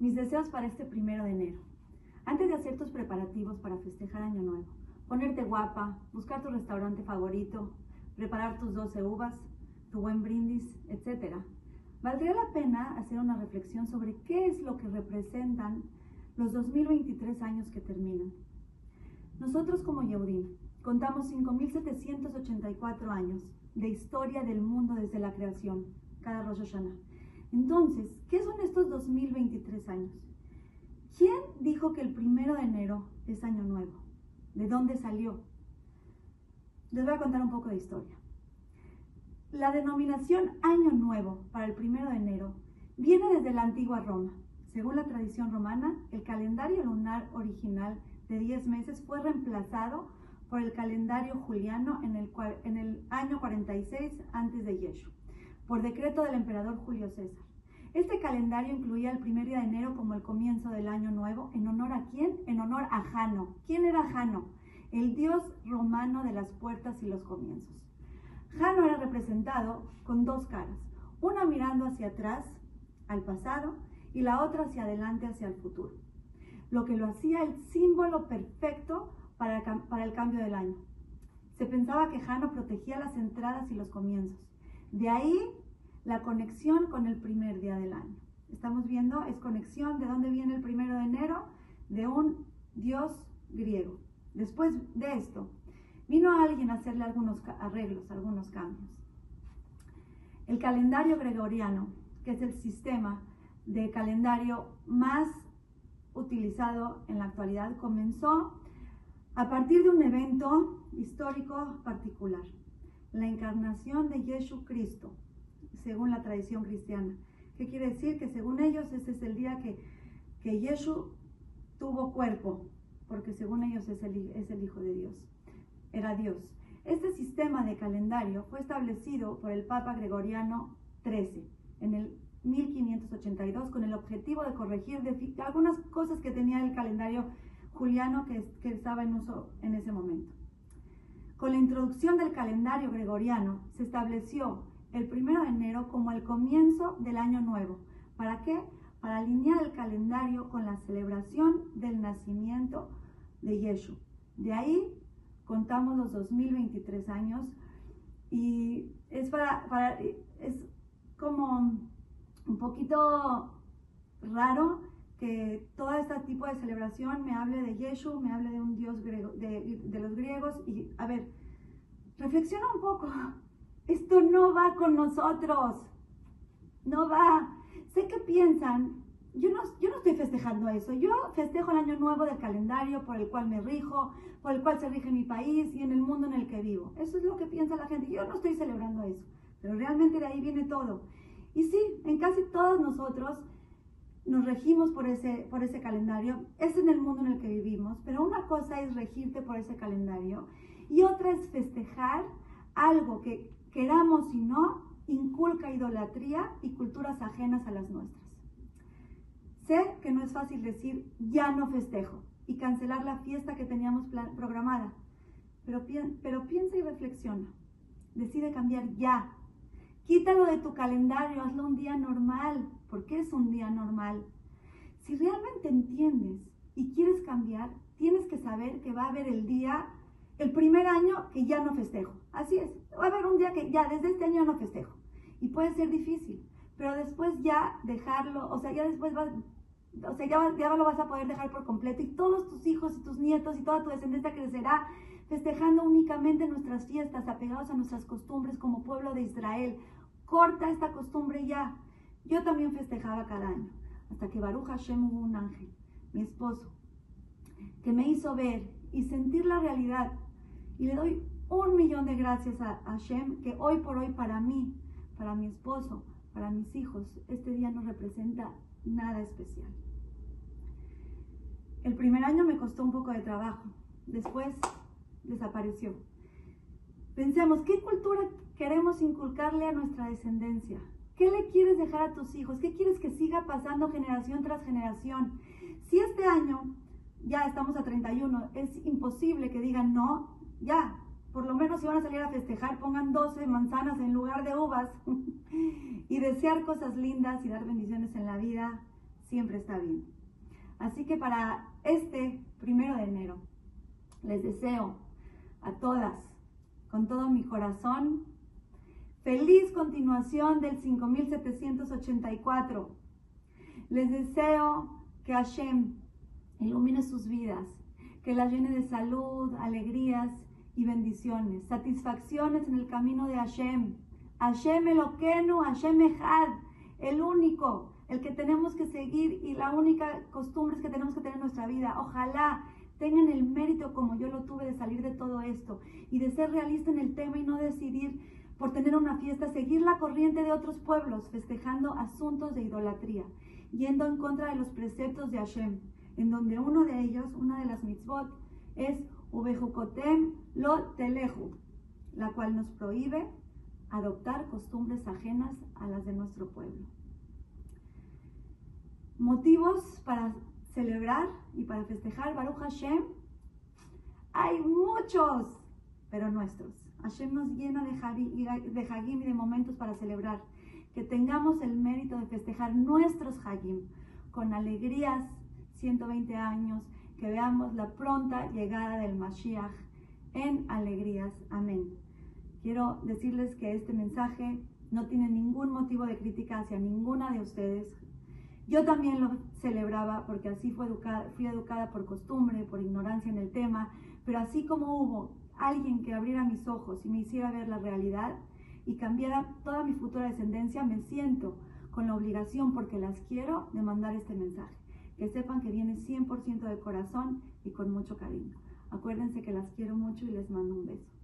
Mis deseos para este primero de enero. Antes de hacer tus preparativos para festejar Año Nuevo, ponerte guapa, buscar tu restaurante favorito, preparar tus 12 uvas, tu buen brindis, etc. Valdría la pena hacer una reflexión sobre qué es lo que representan los 2023 años que terminan. Nosotros como Yehudim contamos 5.784 años de historia del mundo desde la creación, cada Rosh Hashanah. Entonces, ¿qué son estos 2023 años? ¿Quién dijo que el primero de enero es año nuevo? ¿De dónde salió? Les voy a contar un poco de historia. La denominación año nuevo para el primero de enero viene desde la antigua Roma. Según la tradición romana, el calendario lunar original de 10 meses fue reemplazado por el calendario juliano en el, año 46 antes de Yeshua por decreto del emperador Julio César. Este calendario incluía el primer día de enero como el comienzo del año nuevo. ¿En honor a quién? En honor a Jano. ¿Quién era Jano? El dios romano de las puertas y los comienzos. Jano era representado con dos caras, una mirando hacia atrás, al pasado, y la otra hacia adelante, hacia el futuro. Lo que lo hacía el símbolo perfecto para el, cambio del año. Se pensaba que Jano protegía las entradas y los comienzos. De ahí la conexión con el primer día del año. Estamos viendo, es conexión de dónde viene el primero de enero, de un dios griego. Después de esto, vino alguien a hacerle algunos arreglos, algunos cambios. El calendario gregoriano, que es el sistema de calendario más utilizado en la actualidad, comenzó a partir de un evento histórico particular, la encarnación de Jesucristo, según la tradición cristiana. ¿Qué quiere decir? Que según ellos ese es el día que, que Yeshu tuvo cuerpo, porque según ellos es el, es el Hijo de Dios, era Dios. Este sistema de calendario fue establecido por el Papa Gregoriano XIII en el 1582 con el objetivo de corregir algunas cosas que tenía el calendario juliano que estaba en uso en ese momento. Con la introducción del calendario gregoriano se estableció el primero de enero como el comienzo del año nuevo. ¿Para qué? Para alinear el calendario con la celebración del nacimiento de Yeshua. De ahí contamos los 2023 años y es para, es como un poquito raro que todo este tipo de celebración me hable de Yeshua, me hable de un dios griego, de, de los griegos y a ver, reflexiona un poco. Esto no va con nosotros. No va. Sé que piensan, yo no, yo no estoy festejando eso. Yo festejo el año nuevo del calendario por el cual me rijo, por el cual se rige mi país y en el mundo en el que vivo. Eso es lo que piensa la gente. Yo no estoy celebrando eso. Pero realmente de ahí viene todo. Y sí, en casi todos nosotros nos regimos por ese, por ese calendario. Es en el mundo en el que vivimos. Pero una cosa es regirte por ese calendario y otra es festejar algo que queramos y no, inculca idolatría y culturas ajenas a las nuestras. Sé que no es fácil decir ya no festejo y cancelar la fiesta que teníamos programada, pero, pero piensa y reflexiona. Decide cambiar ya. Quítalo de tu calendario, hazlo un día normal. ¿Por qué es un día normal? Si realmente entiendes y quieres cambiar, tienes que saber que va a haber el día el primer año que ya no festejo. Así es. Va a haber un día que ya desde este año no festejo. Y puede ser difícil. Pero después ya dejarlo, o sea, ya después vas, o sea, ya, ya lo vas a poder dejar por completo. Y todos tus hijos y tus nietos y toda tu descendencia crecerá festejando únicamente nuestras fiestas, apegados a nuestras costumbres como pueblo de Israel. Corta esta costumbre ya. Yo también festejaba cada año. Hasta que Baruch Hashem hubo un ángel, mi esposo, que me hizo ver y sentir la realidad y le doy un millón de gracias a Hashem que hoy por hoy para mí, para mi esposo, para mis hijos, este día no representa nada especial. El primer año me costó un poco de trabajo, después desapareció. Pensemos, ¿qué cultura queremos inculcarle a nuestra descendencia? ¿Qué le quieres dejar a tus hijos? ¿Qué quieres que siga pasando generación tras generación? Si este año, ya estamos a 31, es imposible que digan no, ya, por lo menos si van a salir a festejar, pongan 12 manzanas en lugar de uvas y desear cosas lindas y dar bendiciones en la vida siempre está bien. Así que para este primero de enero, les deseo a todas, con todo mi corazón, feliz continuación del 5784. Les deseo que Hashem ilumine sus vidas, que las llene de salud, alegrías y bendiciones, satisfacciones en el camino de Hashem. Hashem Eloquenu, Hashem Echad, el único, el que tenemos que seguir y la única costumbre que tenemos que tener en nuestra vida. Ojalá tengan el mérito como yo lo tuve de salir de todo esto y de ser realista en el tema y no decidir por tener una fiesta, seguir la corriente de otros pueblos, festejando asuntos de idolatría, yendo en contra de los preceptos de Hashem, en donde uno de ellos, una de las mitzvot, es Ubejukotem lo teleju, la cual nos prohíbe adoptar costumbres ajenas a las de nuestro pueblo. Motivos para celebrar y para festejar Baruch Hashem, hay muchos, pero nuestros. Hashem nos llena de, de Hagim y de momentos para celebrar. Que tengamos el mérito de festejar nuestros Hagim con alegrías, 120 años, que veamos la pronta llegada del Mashiach en alegrías. Amén. Quiero decirles que este mensaje no tiene ningún motivo de crítica hacia ninguna de ustedes. Yo también lo celebraba porque así fui educada, fui educada por costumbre, por ignorancia en el tema, pero así como hubo alguien que abriera mis ojos y me hiciera ver la realidad y cambiara toda mi futura descendencia, me siento con la obligación, porque las quiero, de mandar este mensaje que sepan que viene 100% de corazón y con mucho cariño. Acuérdense que las quiero mucho y les mando un beso.